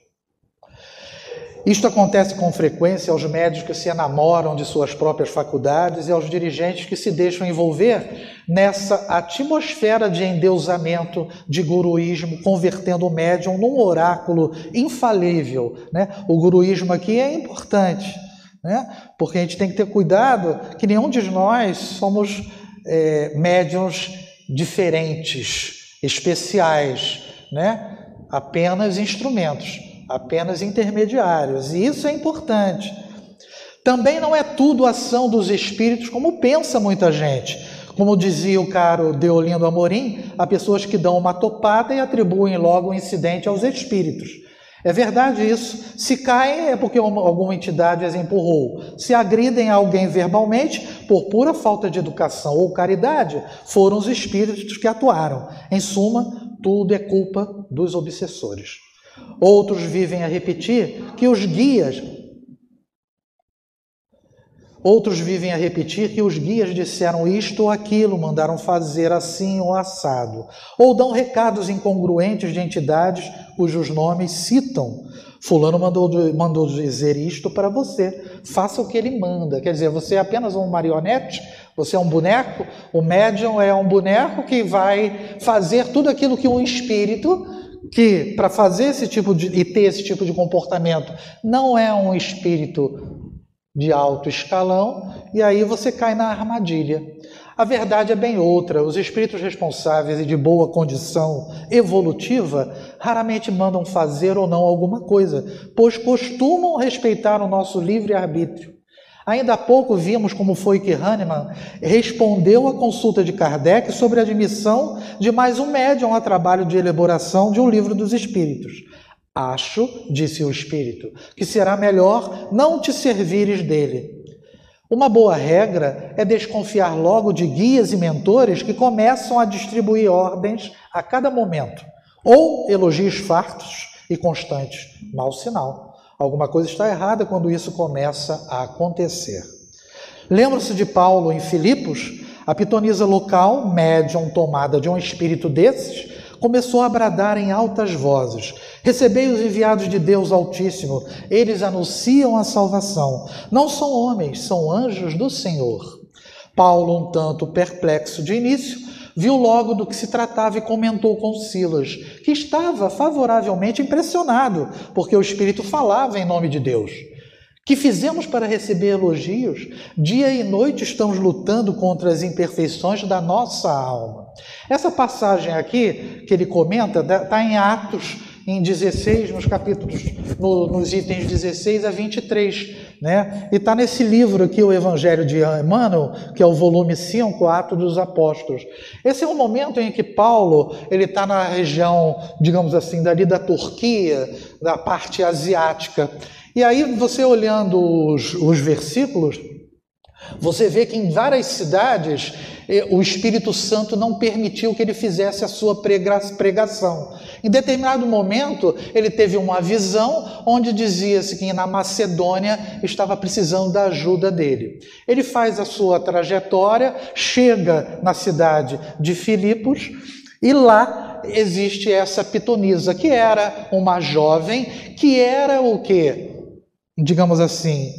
Isto acontece com frequência aos médicos que se enamoram de suas próprias faculdades e aos dirigentes que se deixam envolver nessa atmosfera de endeusamento, de guruísmo, convertendo o médium num oráculo infalível. Né? O guruísmo aqui é importante, né? porque a gente tem que ter cuidado que nenhum de nós somos é, médiums diferentes, especiais, né? apenas instrumentos apenas intermediários. E isso é importante. Também não é tudo ação dos espíritos como pensa muita gente. Como dizia o caro Deolindo Amorim, há pessoas que dão uma topada e atribuem logo o incidente aos espíritos. É verdade isso. Se caem é porque alguma entidade as empurrou. Se agridem alguém verbalmente, por pura falta de educação ou caridade, foram os espíritos que atuaram. Em suma, tudo é culpa dos obsessores. Outros vivem a repetir que os guias Outros vivem a repetir que os guias disseram isto ou aquilo, mandaram fazer assim ou assado. Ou dão recados incongruentes de entidades cujos nomes citam. Fulano mandou, mandou dizer isto para você, faça o que ele manda. Quer dizer, você é apenas um marionete, você é um boneco, o médium é um boneco que vai fazer tudo aquilo que um espírito que para fazer esse tipo de e ter esse tipo de comportamento não é um espírito de alto escalão, e aí você cai na armadilha. A verdade é bem outra. Os espíritos responsáveis e de boa condição evolutiva raramente mandam fazer ou não alguma coisa, pois costumam respeitar o nosso livre-arbítrio. Ainda há pouco vimos como foi que Hahnemann respondeu à consulta de Kardec sobre a admissão de mais um médium a trabalho de elaboração de um livro dos espíritos. Acho, disse o Espírito, que será melhor não te servires dele. Uma boa regra é desconfiar logo de guias e mentores que começam a distribuir ordens a cada momento, ou elogios fartos e constantes. Mau sinal. Alguma coisa está errada quando isso começa a acontecer. Lembra-se de Paulo em Filipos? A pitonisa local, médium tomada de um espírito desses, começou a bradar em altas vozes: Recebei os enviados de Deus Altíssimo, eles anunciam a salvação. Não são homens, são anjos do Senhor. Paulo, um tanto perplexo de início, viu logo do que se tratava e comentou com Silas, que estava favoravelmente impressionado, porque o Espírito falava em nome de Deus. Que fizemos para receber elogios? Dia e noite estamos lutando contra as imperfeições da nossa alma. Essa passagem aqui, que ele comenta, está em Atos em 16, nos capítulos, no, nos itens 16 a 23, né? E está nesse livro aqui, o Evangelho de Emmanuel, que é o volume 5, Atos dos Apóstolos. Esse é o momento em que Paulo, ele está na região, digamos assim, dali da Turquia, da parte asiática. E aí, você olhando os, os versículos, você vê que em várias cidades eh, o Espírito Santo não permitiu que ele fizesse a sua pregação. Em determinado momento, ele teve uma visão onde dizia-se que na Macedônia estava precisando da ajuda dele. Ele faz a sua trajetória, chega na cidade de Filipos e lá existe essa pitonisa, que era uma jovem que era o que? Digamos assim,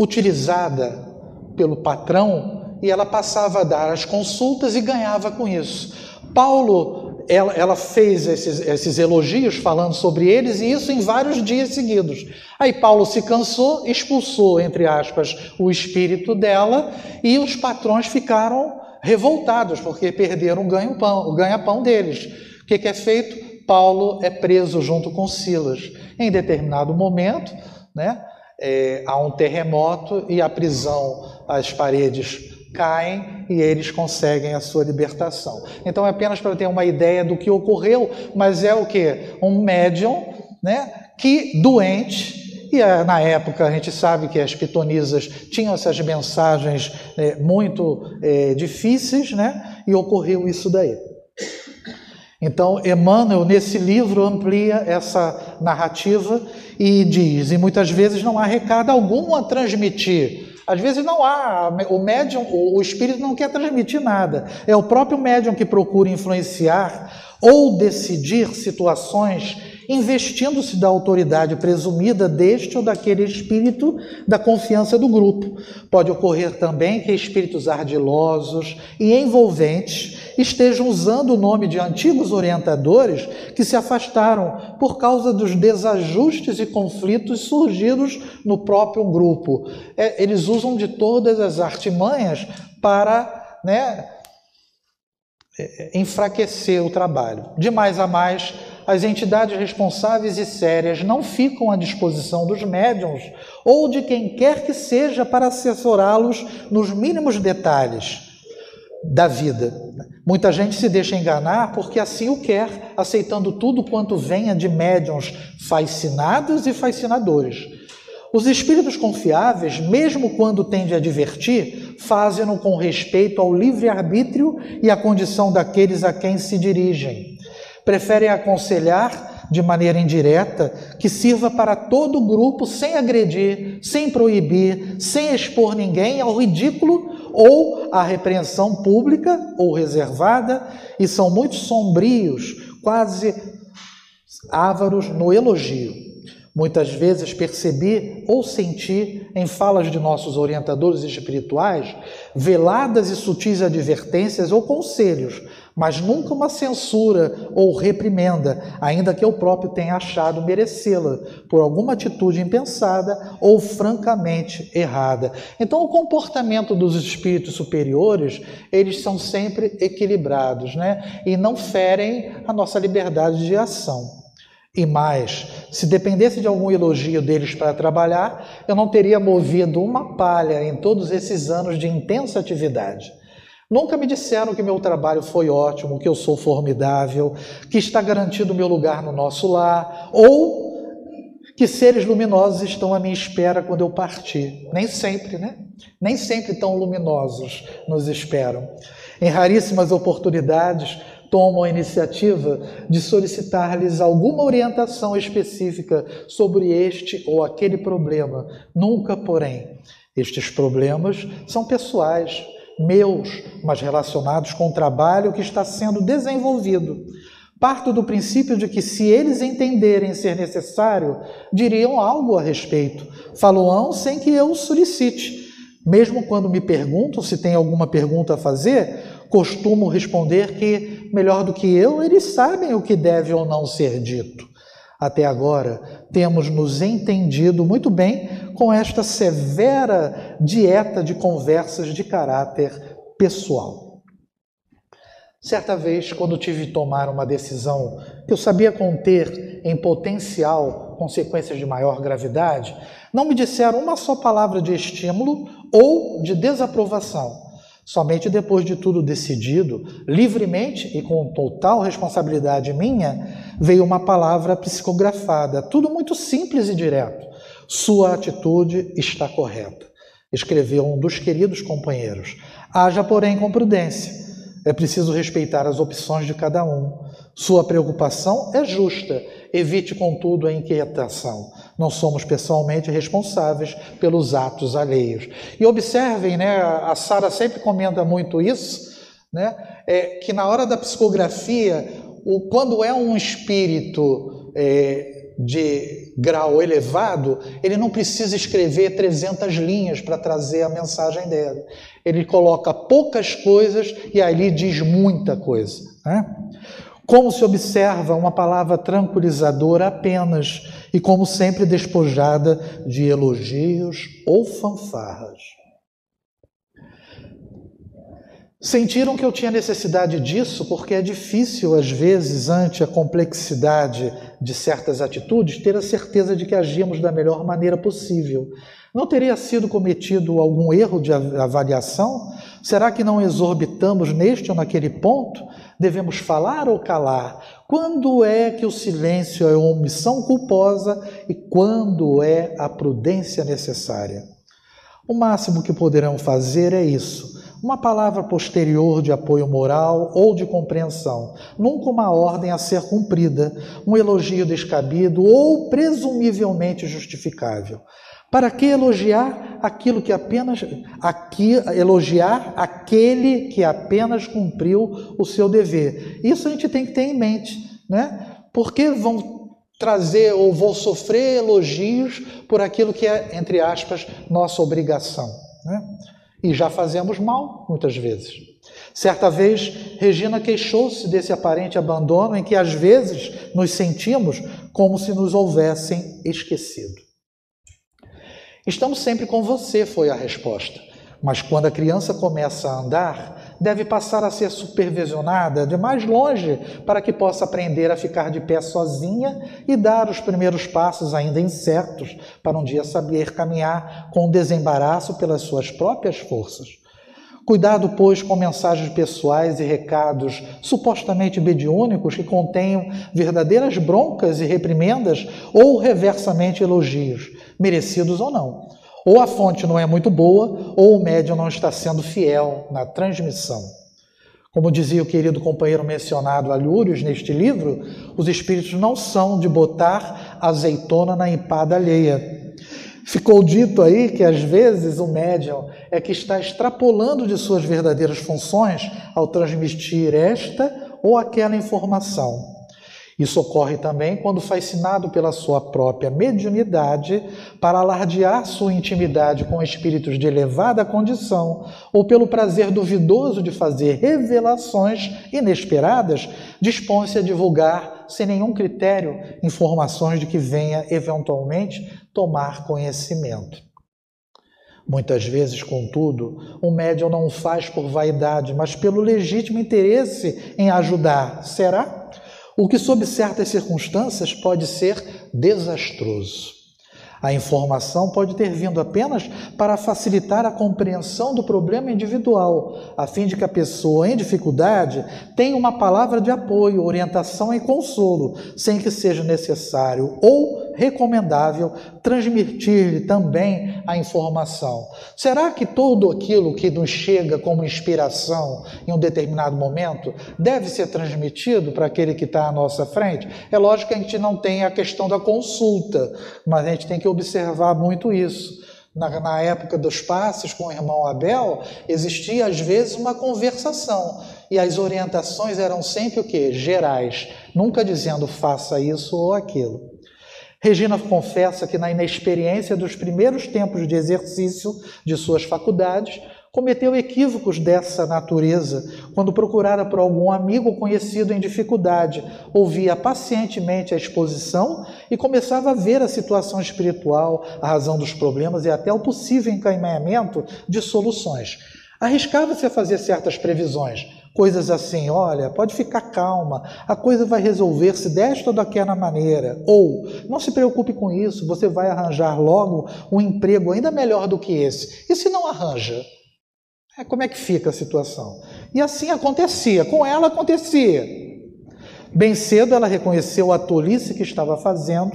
utilizada pelo patrão e ela passava a dar as consultas e ganhava com isso. Paulo, ela, ela fez esses, esses elogios falando sobre eles e isso em vários dias seguidos. Aí Paulo se cansou, expulsou, entre aspas, o espírito dela e os patrões ficaram revoltados porque perderam o ganha-pão ganha -pão deles. O que, que é feito? Paulo é preso junto com Silas. Em determinado momento, né? É, há um terremoto e a prisão, as paredes caem e eles conseguem a sua libertação. Então é apenas para ter uma ideia do que ocorreu, mas é o que? Um médium né, que doente e é, na época a gente sabe que as pitonisas tinham essas mensagens é, muito é, difíceis, né? E ocorreu isso daí. Então, Emmanuel, nesse livro, amplia essa narrativa e diz: e muitas vezes não há recado algum a transmitir. Às vezes não há, o médium, o espírito não quer transmitir nada. É o próprio médium que procura influenciar ou decidir situações investindo-se da autoridade presumida deste ou daquele espírito da confiança do grupo. Pode ocorrer também que espíritos ardilosos e envolventes estejam usando o nome de antigos orientadores que se afastaram por causa dos desajustes e conflitos surgidos no próprio grupo. É, eles usam de todas as artimanhas para né, é, enfraquecer o trabalho. De mais a mais, as entidades responsáveis e sérias não ficam à disposição dos médiums ou de quem quer que seja para assessorá-los nos mínimos detalhes da vida. Muita gente se deixa enganar porque assim o quer, aceitando tudo quanto venha de médiums fascinados e fascinadores. Os espíritos confiáveis, mesmo quando têm de advertir, fazem-no com respeito ao livre-arbítrio e à condição daqueles a quem se dirigem. Preferem aconselhar de maneira indireta que sirva para todo o grupo sem agredir, sem proibir, sem expor ninguém ao ridículo ou à repreensão pública ou reservada, e são muito sombrios, quase ávaros no elogio. Muitas vezes percebi ou senti em falas de nossos orientadores espirituais veladas e sutis advertências ou conselhos, mas nunca uma censura ou reprimenda, ainda que eu próprio tenha achado merecê-la por alguma atitude impensada ou francamente errada. Então, o comportamento dos espíritos superiores, eles são sempre equilibrados, né? E não ferem a nossa liberdade de ação. E mais, se dependesse de algum elogio deles para trabalhar, eu não teria movido uma palha em todos esses anos de intensa atividade. Nunca me disseram que meu trabalho foi ótimo, que eu sou formidável, que está garantido o meu lugar no nosso lar, ou que seres luminosos estão à minha espera quando eu partir. Nem sempre, né? Nem sempre tão luminosos nos esperam. Em raríssimas oportunidades, tomam a iniciativa de solicitar-lhes alguma orientação específica sobre este ou aquele problema. Nunca, porém, estes problemas são pessoais, meus, mas relacionados com o trabalho que está sendo desenvolvido. Parto do princípio de que, se eles entenderem ser necessário, diriam algo a respeito. Faloão sem que eu solicite. Mesmo quando me perguntam se tem alguma pergunta a fazer, costumo responder que, melhor do que eu, eles sabem o que deve ou não ser dito. Até agora, temos nos entendido muito bem com esta severa dieta de conversas de caráter pessoal. Certa vez, quando tive de tomar uma decisão que eu sabia conter em potencial consequências de maior gravidade, não me disseram uma só palavra de estímulo ou de desaprovação Somente depois de tudo decidido, livremente e com total responsabilidade minha, veio uma palavra psicografada, tudo muito simples e direto. Sua atitude está correta, escreveu um dos queridos companheiros. Haja, porém, com prudência. É preciso respeitar as opções de cada um. Sua preocupação é justa. Evite, contudo, a inquietação. Não somos pessoalmente responsáveis pelos atos alheios. E observem, né, a Sara sempre comenta muito isso, né, é que na hora da psicografia, o, quando é um espírito é, de grau elevado, ele não precisa escrever 300 linhas para trazer a mensagem dele. Ele coloca poucas coisas e ali diz muita coisa. Né? Como se observa uma palavra tranquilizadora apenas e, como sempre, despojada de elogios ou fanfarras. Sentiram que eu tinha necessidade disso porque é difícil, às vezes, ante a complexidade de certas atitudes, ter a certeza de que agimos da melhor maneira possível. Não teria sido cometido algum erro de avaliação? Será que não exorbitamos neste ou naquele ponto? Devemos falar ou calar? Quando é que o silêncio é omissão culposa e quando é a prudência necessária? O máximo que poderão fazer é isso. Uma palavra posterior de apoio moral ou de compreensão, nunca uma ordem a ser cumprida, um elogio descabido ou presumivelmente justificável. Para que elogiar aquilo que apenas aqui, elogiar aquele que apenas cumpriu o seu dever? Isso a gente tem que ter em mente, né? Porque vão trazer ou vou sofrer elogios por aquilo que é, entre aspas, nossa obrigação, né? E já fazemos mal muitas vezes. Certa vez, Regina queixou-se desse aparente abandono em que às vezes nos sentimos como se nos houvessem esquecido. Estamos sempre com você, foi a resposta. Mas quando a criança começa a andar, deve passar a ser supervisionada de mais longe para que possa aprender a ficar de pé sozinha e dar os primeiros passos ainda incertos para um dia saber caminhar com desembaraço pelas suas próprias forças. Cuidado, pois, com mensagens pessoais e recados supostamente mediúnicos que contenham verdadeiras broncas e reprimendas ou reversamente elogios, merecidos ou não. Ou a fonte não é muito boa, ou o médium não está sendo fiel na transmissão. Como dizia o querido companheiro mencionado Alhúrios neste livro, os espíritos não são de botar azeitona na empada alheia. Ficou dito aí que às vezes o médium é que está extrapolando de suas verdadeiras funções ao transmitir esta ou aquela informação. Isso ocorre também quando fascinado pela sua própria mediunidade para alardear sua intimidade com espíritos de elevada condição ou pelo prazer duvidoso de fazer revelações inesperadas, dispõe-se a divulgar sem nenhum critério informações de que venha eventualmente tomar conhecimento. Muitas vezes, contudo, o médium não faz por vaidade, mas pelo legítimo interesse em ajudar. Será? O que, sob certas circunstâncias, pode ser desastroso. A informação pode ter vindo apenas para facilitar a compreensão do problema individual, a fim de que a pessoa em dificuldade tenha uma palavra de apoio, orientação e consolo, sem que seja necessário ou recomendável transmitir-lhe também a informação. Será que tudo aquilo que nos chega como inspiração em um determinado momento deve ser transmitido para aquele que está à nossa frente? É lógico que a gente não tem a questão da consulta, mas a gente tem que observar muito isso. Na, na, época dos passes com o irmão Abel, existia às vezes uma conversação e as orientações eram sempre o que? Gerais, nunca dizendo faça isso ou aquilo. Regina confessa que na inexperiência dos primeiros tempos de exercício de suas faculdades, cometeu equívocos dessa natureza quando procurara por algum amigo conhecido em dificuldade, ouvia pacientemente a exposição e começava a ver a situação espiritual, a razão dos problemas e até o possível encaminhamento de soluções. Arriscava-se a fazer certas previsões, coisas assim: olha, pode ficar calma, a coisa vai resolver-se desta ou daquela maneira. Ou, não se preocupe com isso, você vai arranjar logo um emprego ainda melhor do que esse. E se não arranja? É, como é que fica a situação? E assim acontecia, com ela acontecia. Bem cedo ela reconheceu a tolice que estava fazendo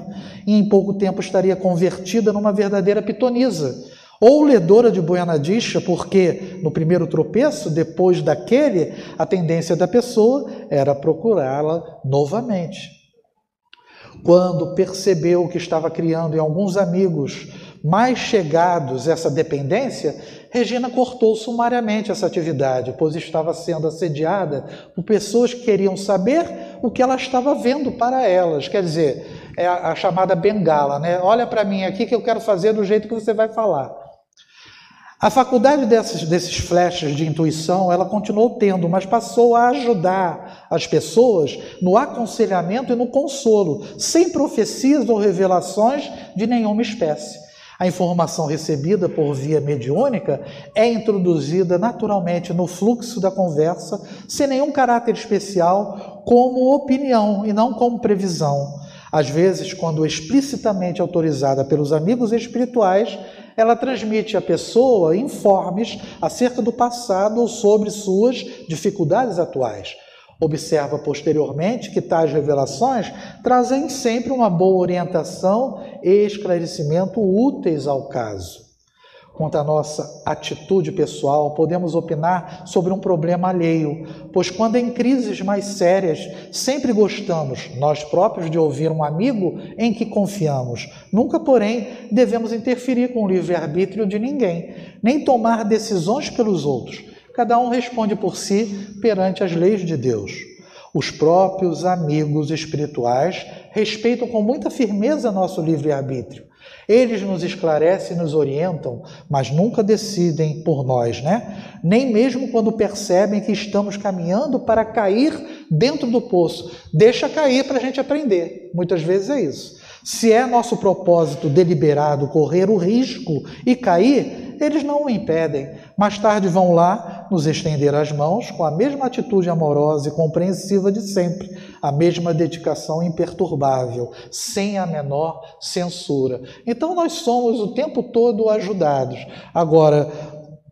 e em pouco tempo estaria convertida numa verdadeira pitonisa, ou ledora de boianadicha, porque no primeiro tropeço, depois daquele, a tendência da pessoa era procurá-la novamente. Quando percebeu que estava criando em alguns amigos mais chegados essa dependência, Regina cortou sumariamente essa atividade, pois estava sendo assediada por pessoas que queriam saber o que ela estava vendo para elas. Quer dizer, é a, a chamada bengala, né? Olha para mim aqui que eu quero fazer do jeito que você vai falar. A faculdade desses, desses flashes de intuição, ela continuou tendo, mas passou a ajudar as pessoas no aconselhamento e no consolo, sem profecias ou revelações de nenhuma espécie. A informação recebida por via mediúnica é introduzida naturalmente no fluxo da conversa, sem nenhum caráter especial, como opinião e não como previsão. Às vezes, quando explicitamente autorizada pelos amigos espirituais, ela transmite à pessoa informes acerca do passado ou sobre suas dificuldades atuais. Observa posteriormente que tais revelações trazem sempre uma boa orientação e esclarecimento úteis ao caso. Quanto à nossa atitude pessoal, podemos opinar sobre um problema alheio, pois quando em crises mais sérias, sempre gostamos, nós próprios, de ouvir um amigo em que confiamos. Nunca, porém, devemos interferir com o livre-arbítrio de ninguém, nem tomar decisões pelos outros Cada um responde por si perante as leis de Deus. Os próprios amigos espirituais respeitam com muita firmeza nosso livre-arbítrio. Eles nos esclarecem nos orientam, mas nunca decidem por nós, né? Nem mesmo quando percebem que estamos caminhando para cair dentro do poço. Deixa cair para a gente aprender. Muitas vezes é isso. Se é nosso propósito deliberado correr o risco e cair, eles não o impedem. Mais tarde vão lá nos estender as mãos com a mesma atitude amorosa e compreensiva de sempre, a mesma dedicação imperturbável, sem a menor censura. Então nós somos o tempo todo ajudados. Agora,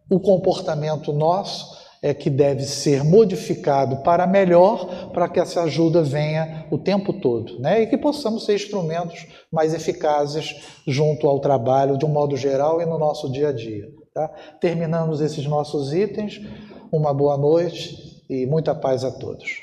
o comportamento nosso é que deve ser modificado para melhor, para que essa ajuda venha o tempo todo, né? E que possamos ser instrumentos mais eficazes junto ao trabalho, de um modo geral e no nosso dia a dia. Tá? Terminamos esses nossos itens. Uma boa noite e muita paz a todos.